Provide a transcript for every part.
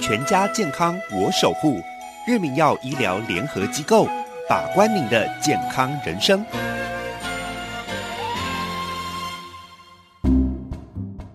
全家健康我守护，日明药医疗联合机构，把关您的健康人生。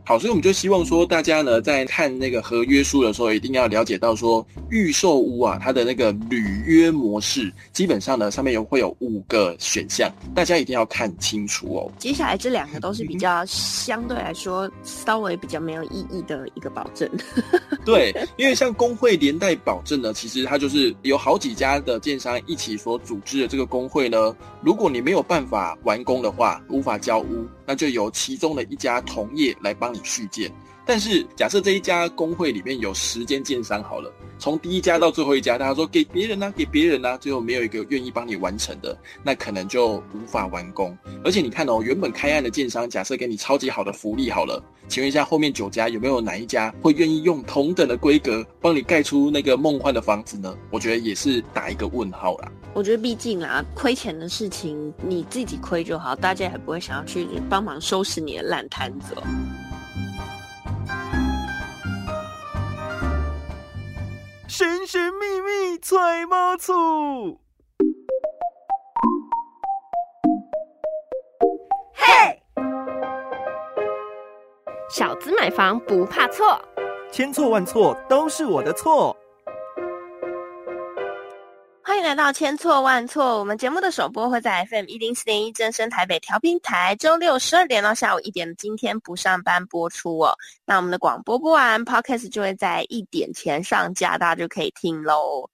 好，所以我们就希望说，大家呢在看那个合约书的时候，一定要了解到说，预售屋啊，它的那个履约模式，基本上呢上面有会有五个选项，大家一定要看清楚哦。接下来这两个都是比较相对来说稍微比较没有意义的一个保证。对，因为像工会连带保证呢，其实它就是有好几家的建商一起所组织的这个工会呢，如果你没有办法完工的话，无法交屋，那就由其中的一家同业来帮。续建，但是假设这一家工会里面有十间建商好了，从第一家到最后一家，大家说给别人呢，给别人呢，最后没有一个愿意帮你完成的，那可能就无法完工。而且你看哦，原本开案的建商，假设给你超级好的福利好了，请问一下后面九家有没有哪一家会愿意用同等的规格帮你盖出那个梦幻的房子呢？我觉得也是打一个问号啦。我觉得毕竟啊，亏钱的事情你自己亏就好，大家也不会想要去帮忙收拾你的烂摊子。神神秘秘揣猫醋，嘿，小资买房不怕错，千错万错都是我的错。来到千错万错，我们节目的首播会在 FM 一零四点一正声台北调频台，周六十二点到下午一点今天不上班播出哦。那我们的广播播完，Podcast 就会在一点前上架，大家就可以听喽。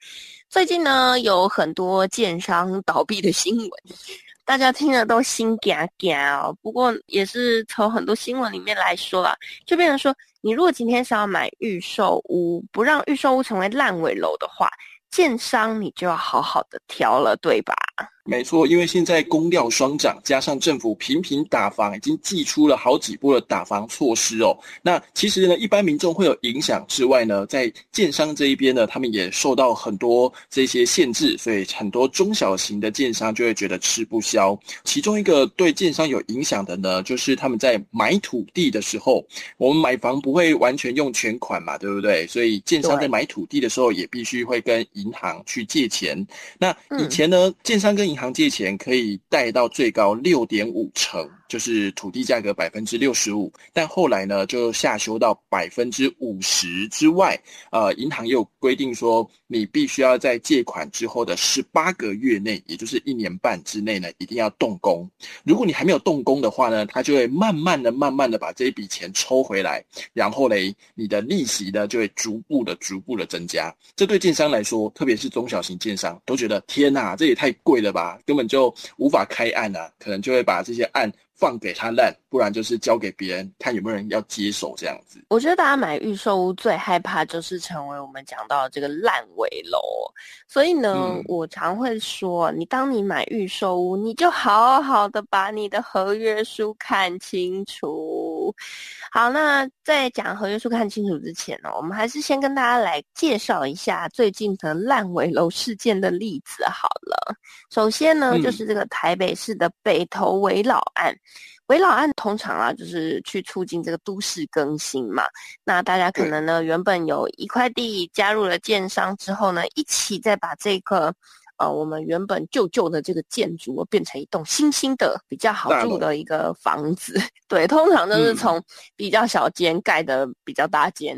最近呢，有很多建商倒闭的新闻，大家听了都心嘎嘎哦。不过也是从很多新闻里面来说啊，就变成说，你如果今天想要买预售屋，不让预售屋成为烂尾楼的话。建商你就要好好的挑了，对吧？没错，因为现在供料双涨，加上政府频频打房，已经寄出了好几波的打房措施哦。那其实呢，一般民众会有影响之外呢，在建商这一边呢，他们也受到很多这些限制，所以很多中小型的建商就会觉得吃不消。其中一个对建商有影响的呢，就是他们在买土地的时候，我们买房不会完全用全款嘛，对不对？所以建商在买土地的时候，也必须会跟银行去借钱。那以前呢，建商跟银行银行借钱可以贷到最高六点五成。就是土地价格百分之六十五，但后来呢就下修到百分之五十之外。呃，银行又规定说，你必须要在借款之后的十八个月内，也就是一年半之内呢，一定要动工。如果你还没有动工的话呢，它就会慢慢的、慢慢的把这一笔钱抽回来，然后嘞，你的利息呢就会逐步的、逐步的增加。这对建商来说，特别是中小型建商，都觉得天哪，这也太贵了吧，根本就无法开案啊，可能就会把这些案。放给他烂，不然就是交给别人，看有没有人要接手这样子。我觉得大家买预售屋最害怕就是成为我们讲到这个烂尾楼，所以呢，我常会说，你当你买预售屋，你就好好的把你的合约书看清楚。好，那在讲合约书看清楚之前呢，我们还是先跟大家来介绍一下最近的烂尾楼事件的例子好了。首先呢，就是这个台北市的北投围老案。围老案通常啊，就是去促进这个都市更新嘛。那大家可能呢，原本有一块地加入了建商之后呢，一起再把这个呃，我们原本旧旧的这个建筑变成一栋新兴的比较好住的一个房子。对，通常都是从比较小间盖的比较大间。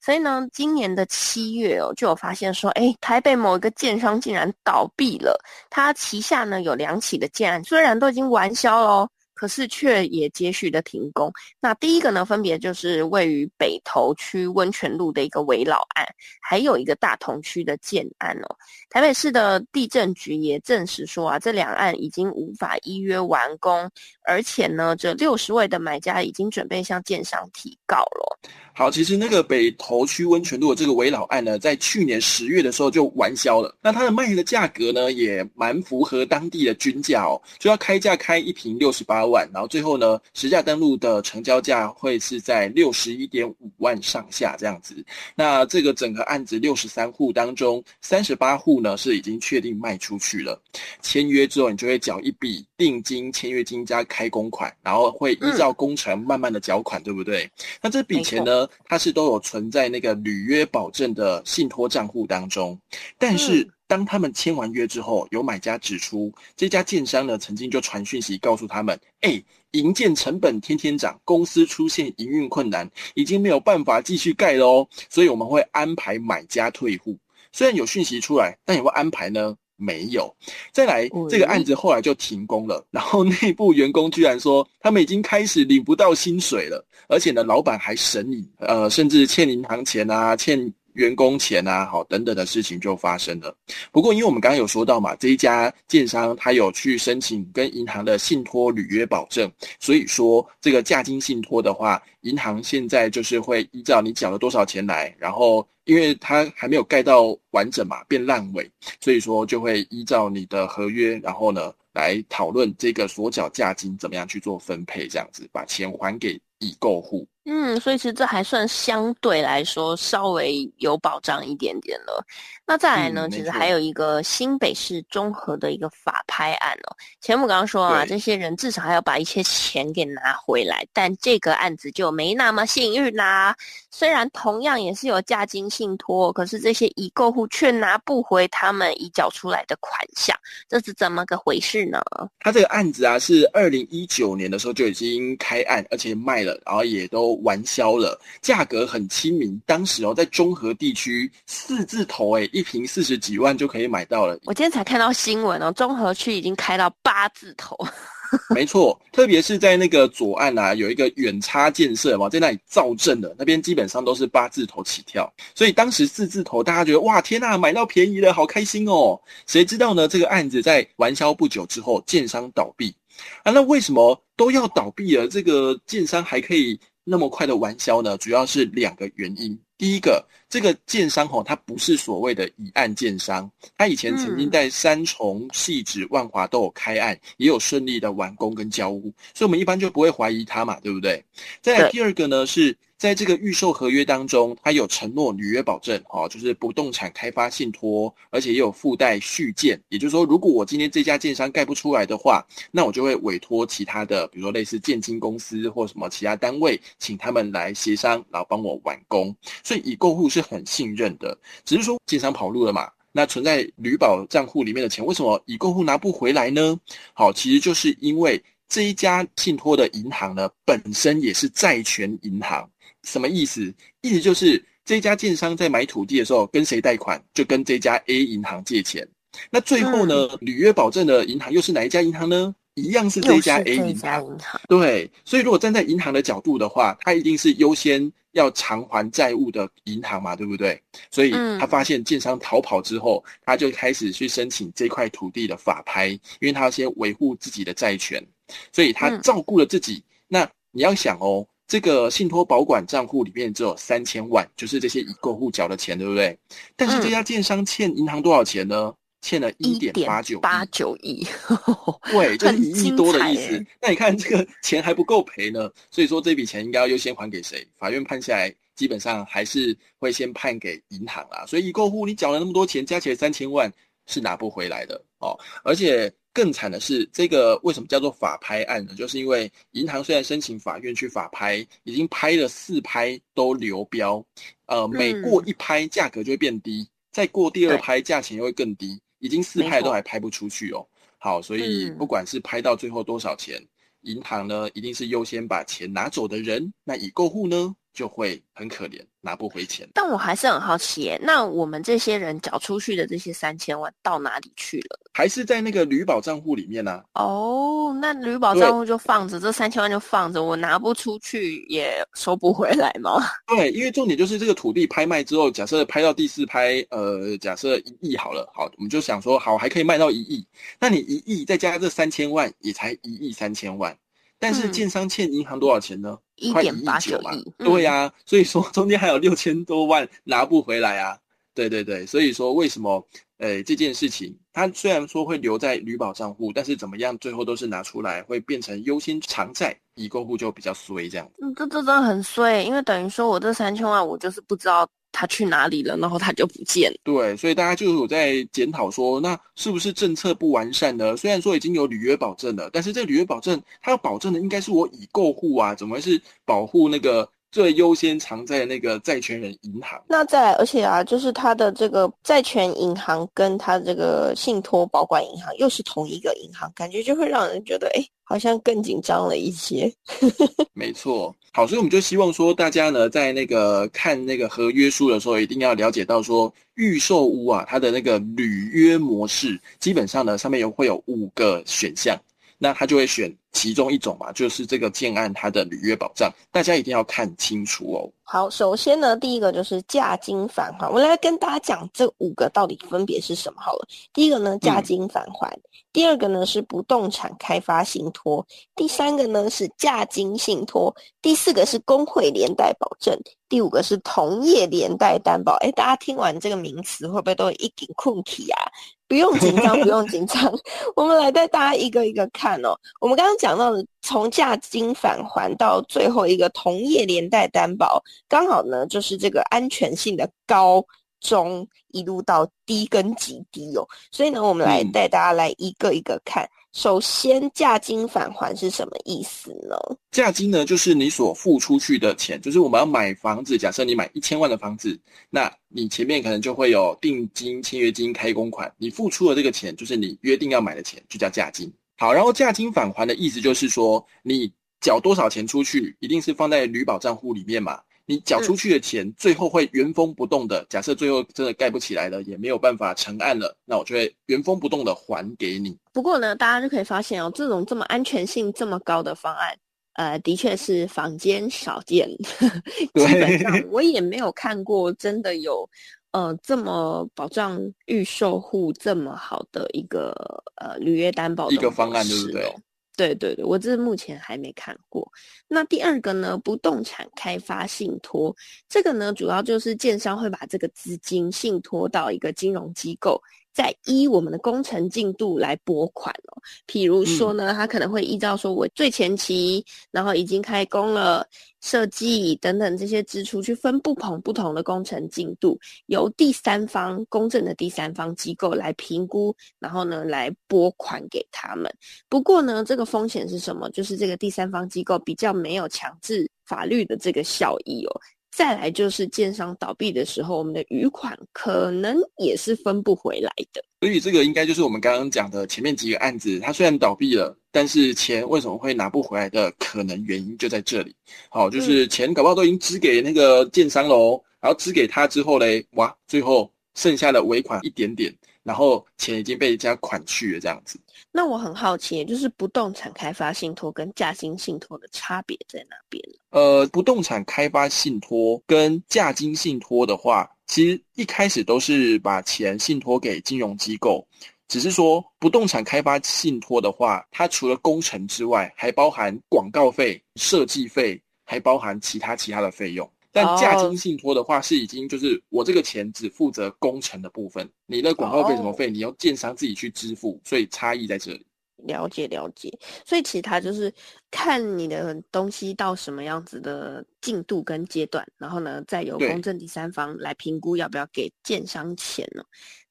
所以呢，今年的七月哦，就有发现说，哎，台北某一个建商竟然倒闭了。他旗下呢有两起的建案，虽然都已经完销了。可是却也接续的停工。那第一个呢，分别就是位于北投区温泉路的一个围老案，还有一个大同区的建案哦。台北市的地震局也证实说啊，这两案已经无法依约完工，而且呢，这六十位的买家已经准备向建商提告了。好，其实那个北投区温泉路的这个围老案呢，在去年十月的时候就完销了。那它的卖的价格呢，也蛮符合当地的均价哦，就要开价开一瓶六十八万，然后最后呢，实价登录的成交价会是在六十一点五万上下这样子。那这个整个案子六十三户当中，三十八户呢是已经确定卖出去了，签约之后你就会缴一笔定金、签约金加开工款，然后会依照工程慢慢的缴款，对不对？那这笔钱呢，它是都有存在那个履约保证的信托账户当中，但是。当他们签完约之后，有买家指出，这家建商呢曾经就传讯息告诉他们：“哎，营建成本天天涨，公司出现营运困难，已经没有办法继续盖了哦。所以我们会安排买家退户。虽然有讯息出来，但有没有安排呢？没有。再来，这个案子后来就停工了。然后内部员工居然说，他们已经开始领不到薪水了，而且呢，老板还审理，呃，甚至欠银行钱啊，欠。员工钱啊，好等等的事情就发生了。不过，因为我们刚刚有说到嘛，这一家建商他有去申请跟银行的信托履约保证，所以说这个价金信托的话，银行现在就是会依照你缴了多少钱来，然后因为它还没有盖到完整嘛，变烂尾，所以说就会依照你的合约，然后呢来讨论这个所缴价金怎么样去做分配，这样子把钱还给已购户。嗯，所以其实这还算相对来说稍微有保障一点点了。那再来呢，其实还有一个新北市综合的一个法拍案哦。前母刚刚说啊，这些人至少还要把一些钱给拿回来，但这个案子就没那么幸运啦。虽然同样也是有价金信托，可是这些已购户却拿不回他们已缴出来的款项，这是怎么个回事呢？他这个案子啊，是二零一九年的时候就已经开案，而且卖了，然后也都。完销了，价格很亲民。当时哦，在中和地区四字头，哎，一瓶四十几万就可以买到了。我今天才看到新闻哦，中和区已经开到八字头。没错，特别是在那个左岸啊，有一个远差建设嘛，在那里造镇的那边，基本上都是八字头起跳。所以当时四字头，大家觉得哇，天呐，买到便宜了，好开心哦。谁知道呢？这个案子在完销不久之后，建商倒闭啊。那为什么都要倒闭了？这个建商还可以？那么快的完销呢，主要是两个原因。第一个，这个建商吼，它不是所谓的以案建商，它以前曾经在三重、细致、万华都有开案，也有顺利的完工跟交屋，所以我们一般就不会怀疑它嘛，对不对？再来第二个呢是。在这个预售合约当中，它有承诺履约保证，哦，就是不动产开发信托，而且也有附带续建。也就是说，如果我今天这家建商盖不出来的话，那我就会委托其他的，比如说类似建金公司或什么其他单位，请他们来协商，然后帮我完工。所以已购户是很信任的。只是说建商跑路了嘛，那存在旅保账户里面的钱，为什么已购户拿不回来呢？好，其实就是因为这一家信托的银行呢，本身也是债权银行。什么意思？意思就是这家建商在买土地的时候跟谁贷款，就跟这家 A 银行借钱。那最后呢，履约保证的银行又是哪一家银行呢？一样是这家 A 银行。对，所以如果站在银行的角度的话，它一定是优先要偿还债务的银行嘛，对不对？所以他发现建商逃跑之后，他就开始去申请这块土地的法拍，因为他要先维护自己的债权，所以他照顾了自己。那你要想哦。这个信托保管账户里面只有三千万，就是这些已购户缴的钱，对不对？但是这家建商欠银行多少钱呢？欠了一点八九八九亿，对，就是一亿多的意思。那你看这个钱还不够赔呢，所以说这笔钱应该要优先还给谁？法院判下来，基本上还是会先判给银行啦。所以已购户你缴了那么多钱，加起来三千万是拿不回来的哦，而且。更惨的是，这个为什么叫做法拍案呢？就是因为银行虽然申请法院去法拍，已经拍了四拍都流标，呃，每过一拍价格就会变低，再过第二拍价钱又会更低，已经四拍都还拍不出去哦。好，所以不管是拍到最后多少钱，银行呢一定是优先把钱拿走的人，那已购户呢就会很可怜。拿不回钱，但我还是很好奇耶。那我们这些人缴出去的这些三千万到哪里去了？还是在那个旅保账户里面呢？哦，那旅保账户就放着，这三千万就放着，我拿不出去也收不回来吗？对，因为重点就是这个土地拍卖之后，假设拍到第四拍，呃，假设一亿好了，好，我们就想说，好，还可以卖到一亿，那你一亿再加这三千万，也才一亿三千万。但是建商欠银行多少钱呢？一点八九亿。对呀，所以说中间还有六千多万拿不回来啊。对对对，所以说为什么，呃，这件事情，它虽然说会留在旅保账户，但是怎么样，最后都是拿出来，会变成优先偿债，已购户就比较衰这样。嗯，这这真的很衰，因为等于说我这三千万，我就是不知道。他去哪里了，然后他就不见。对，所以大家就有在检讨说，那是不是政策不完善呢？虽然说已经有履约保证了，但是这履约保证他要保证的应该是我已购户啊，怎么会是保护那个？最优先藏在那个债权人银行。那再来，而且啊，就是他的这个债权银行跟他这个信托保管银行又是同一个银行，感觉就会让人觉得，哎，好像更紧张了一些。没错，好，所以我们就希望说，大家呢在那个看那个合约书的时候，一定要了解到说，预售屋啊，它的那个履约模式，基本上呢上面有会有五个选项。那他就会选其中一种嘛，就是这个建案它的履约保障，大家一定要看清楚哦。好，首先呢，第一个就是价金返还，我来跟大家讲这五个到底分别是什么好了。第一个呢，价金返还；第二个呢是不动产开发信托；第三个呢是价金信托；第四个是工会连带保证；第五个是同业连带担保。哎，大家听完这个名词会不会都一顶困体啊？不用紧张，不用紧张，我们来带大家一个一个看哦。我们刚刚讲到的，从价金返还到最后一个同业连带担保，刚好呢就是这个安全性的高中一路到低跟极低哦。所以呢，我们来带大家来一个一个看。首先，价金返还是什么意思呢？价金呢，就是你所付出去的钱，就是我们要买房子。假设你买一千万的房子，那你前面可能就会有定金、签约金、开工款，你付出的这个钱就是你约定要买的钱，就叫价金。好，然后价金返还的意思就是说，你缴多少钱出去，一定是放在旅保账户里面嘛。你缴出去的钱，最后会原封不动的。假设最后真的盖不起来了，也没有办法成案了，那我就会原封不动的还给你。不过呢，大家就可以发现哦，这种这么安全性这么高的方案，呃，的确是坊间少见。基本上我也没有看过真的有，呃，这么保障预售户这么好的一个呃履约担保的一个方案，对不对？对对对，我这目前还没看过。那第二个呢，不动产开发信托，这个呢，主要就是建商会把这个资金信托到一个金融机构。在依我们的工程进度来拨款哦，譬如说呢，他可能会依照说我最前期，然后已经开工了，设计等等这些支出去分不同不同的工程进度，由第三方公正的第三方机构来评估，然后呢来拨款给他们。不过呢，这个风险是什么？就是这个第三方机构比较没有强制法律的这个效益哦。再来就是建商倒闭的时候，我们的余款可能也是分不回来的。所以这个应该就是我们刚刚讲的前面几个案子，它虽然倒闭了，但是钱为什么会拿不回来的可能原因就在这里。好，就是钱搞不好都已经支给那个建商喽，然后支给他之后嘞，哇，最后剩下的尾款一点点。然后钱已经被人家款去了，这样子。那我很好奇，就是不动产开发信托跟价金信托的差别在哪边呢？呃，不动产开发信托跟价金信托的话，其实一开始都是把钱信托给金融机构，只是说不动产开发信托的话，它除了工程之外，还包含广告费、设计费，还包含其他其他的费用。但价金信托的话，是已经就是我这个钱只负责工程的部分，你的广告费什么费，你要建商自己去支付，所以差异在这里。了解了解，所以其实它就是看你的东西到什么样子的进度跟阶段，然后呢，再由公正第三方来评估要不要给建商钱呢。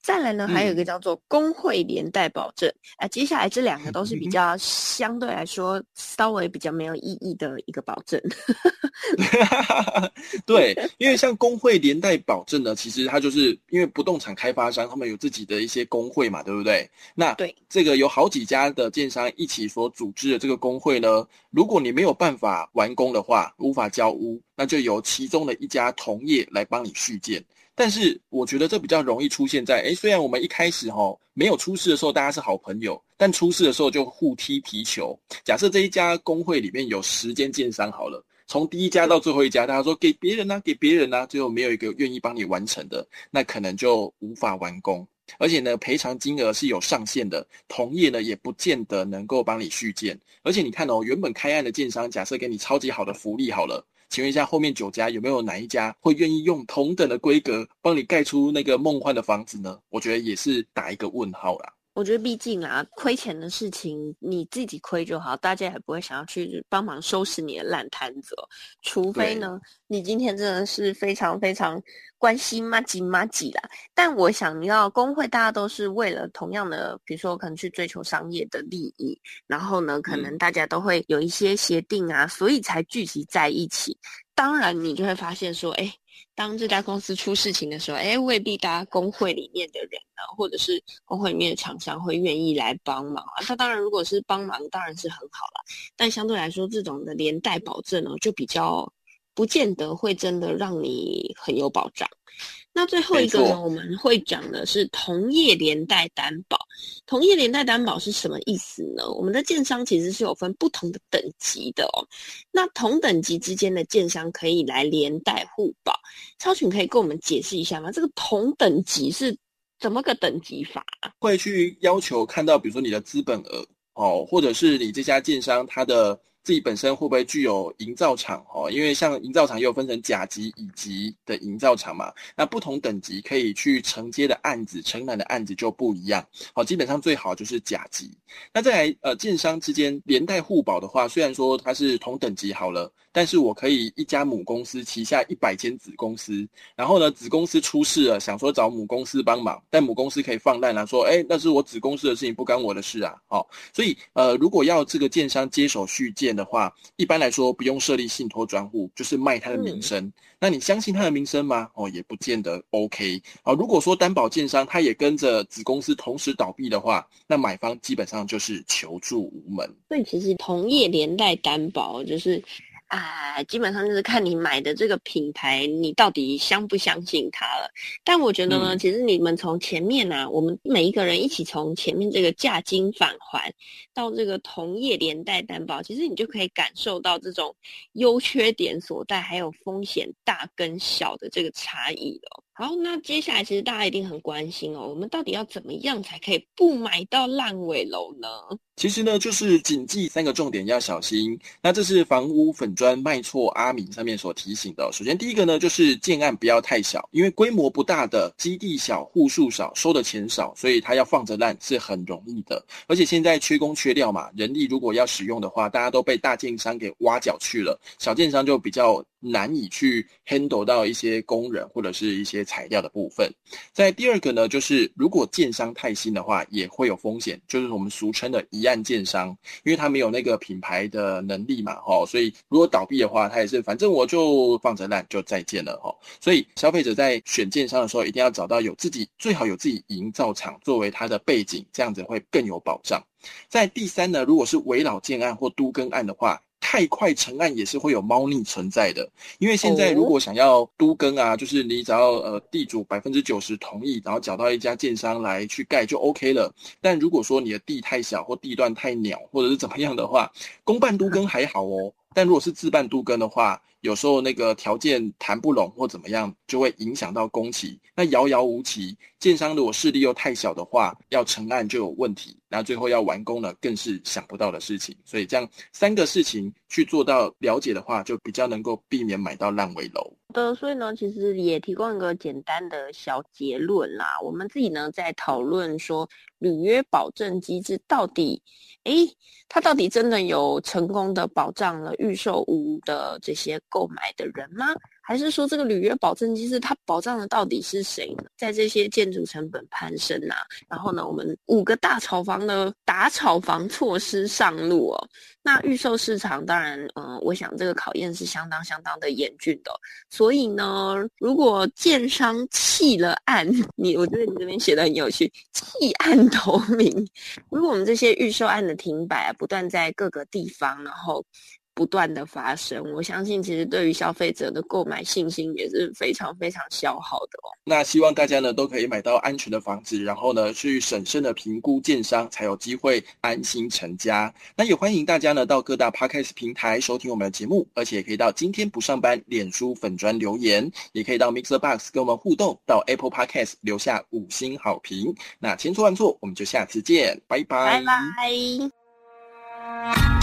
再来呢，还有一个叫做工会连带保证，啊，接下来这两个都是比较相对来说稍微比较没有意义的一个保证。对，因为像工会连带保证呢，其实它就是因为不动产开发商他们有自己的一些工会嘛，对不对？那对这个有好几家的建商一起所组织的这个工会呢，如果你没有办法完工的话，无法交屋，那就由其中的一家同业来帮你续建。但是我觉得这比较容易出现在，哎，虽然我们一开始哈没有出事的时候大家是好朋友，但出事的时候就互踢皮球。假设这一家工会里面有十间建商好了，从第一家到最后一家，大家说给别人呢，给别人呢，最后没有一个愿意帮你完成的，那可能就无法完工。而且呢，赔偿金额是有上限的，同业呢也不见得能够帮你续建。而且你看哦，原本开案的建商，假设给你超级好的福利好了。请问一下，后面九家有没有哪一家会愿意用同等的规格帮你盖出那个梦幻的房子呢？我觉得也是打一个问号啦。我觉得毕竟啊，亏钱的事情你自己亏就好，大家也不会想要去帮忙收拾你的烂摊子。除非呢，你今天真的是非常非常关心嘛吉嘛吉啦。但我想要工会，大家都是为了同样的，比如说可能去追求商业的利益，然后呢，可能大家都会有一些协定啊，所以才聚集在一起。当然，你就会发现说，哎。当这家公司出事情的时候，哎，未必大家工会里面的人呢，或者是工会里面的厂商会愿意来帮忙啊。那当然，如果是帮忙，当然是很好了。但相对来说，这种的连带保证呢，就比较不见得会真的让你很有保障。那最后一个呢，我们会讲的是同业连带担保。同业连带担保是什么意思呢？我们的建商其实是有分不同的等级的哦。那同等级之间的建商可以来连带互保。超群可以跟我们解释一下吗？这个同等级是怎么个等级法？会去要求看到，比如说你的资本额哦，或者是你这家建商它的。自己本身会不会具有营造厂哦？因为像营造厂又分成甲级、乙级的营造厂嘛。那不同等级可以去承接的案子、承揽的案子就不一样。好，基本上最好就是甲级。那再来，呃，建商之间连带互保的话，虽然说它是同等级好了，但是我可以一家母公司旗下一百间子公司，然后呢，子公司出事了，想说找母公司帮忙，但母公司可以放烂了，说，哎，那是我子公司的事情，不干我的事啊。好，所以，呃，如果要这个建商接手续建。的话，一般来说不用设立信托专户，就是卖他的名声。那你相信他的名声吗？哦，也不见得 OK 啊。如果说担保建商他也跟着子公司同时倒闭的话，那买方基本上就是求助无门。所以其实同业连带担保就是。啊，基本上就是看你买的这个品牌，你到底相不相信它了。但我觉得呢，其实你们从前面啊，我们每一个人一起从前面这个价金返还到这个同业连带担保，其实你就可以感受到这种优缺点所在，还有风险大跟小的这个差异了。好，那接下来其实大家一定很关心哦，我们到底要怎么样才可以不买到烂尾楼呢？其实呢，就是谨记三个重点要小心。那这是房屋粉砖卖错阿敏上面所提醒的。首先第一个呢，就是建案不要太小，因为规模不大的基地小、户数少、收的钱少，所以它要放着烂是很容易的。而且现在缺工缺料嘛，人力如果要使用的话，大家都被大建商给挖角去了，小建商就比较。难以去 handle 到一些工人或者是一些材料的部分。在第二个呢，就是如果建商太新的话，也会有风险，就是我们俗称的一案建商，因为他没有那个品牌的能力嘛，哈，所以如果倒闭的话，他也是反正我就放着烂就再见了，哈。所以消费者在选建商的时候，一定要找到有自己最好有自己营造厂作为它的背景，这样子会更有保障。在第三呢，如果是围老建案或都更案的话。太快成案也是会有猫腻存在的，因为现在如果想要都更啊，就是你只要呃地主百分之九十同意，然后找到一家建商来去盖就 OK 了。但如果说你的地太小或地段太鸟或者是怎么样的话，公办都更还好哦。但如果是自办都更的话，有时候那个条件谈不拢或怎么样，就会影响到工期。那遥遥无期，建商如果势力又太小的话，要成案就有问题。那最后要完工了，更是想不到的事情。所以这样三个事情去做到了解的话，就比较能够避免买到烂尾楼。的，所以呢，其实也提供一个简单的小结论啦。我们自己呢在讨论说，履约保证机制到底，哎，它到底真的有成功的保障了预售屋的这些购买的人吗？还是说这个履约保证金是它保障的到底是谁呢？在这些建筑成本攀升呐，然后呢，我们五个大炒房的打炒房措施上路哦。那预售市场当然，嗯，我想这个考验是相当相当的严峻的。所以呢，如果建商弃了案，你我觉得你这边写的很有趣，弃案投明。如果我们这些预售案的停摆，不断在各个地方，然后。不断的发生，我相信其实对于消费者的购买信心也是非常非常消耗的哦。那希望大家呢都可以买到安全的房子，然后呢去审慎的评估建商，才有机会安心成家。那也欢迎大家呢到各大 podcast 平台收听我们的节目，而且可以到今天不上班脸书粉砖留言，也可以到 Mixer Box 跟我们互动，到 Apple Podcast 留下五星好评。那千错万错，我们就下次见，拜拜，拜拜。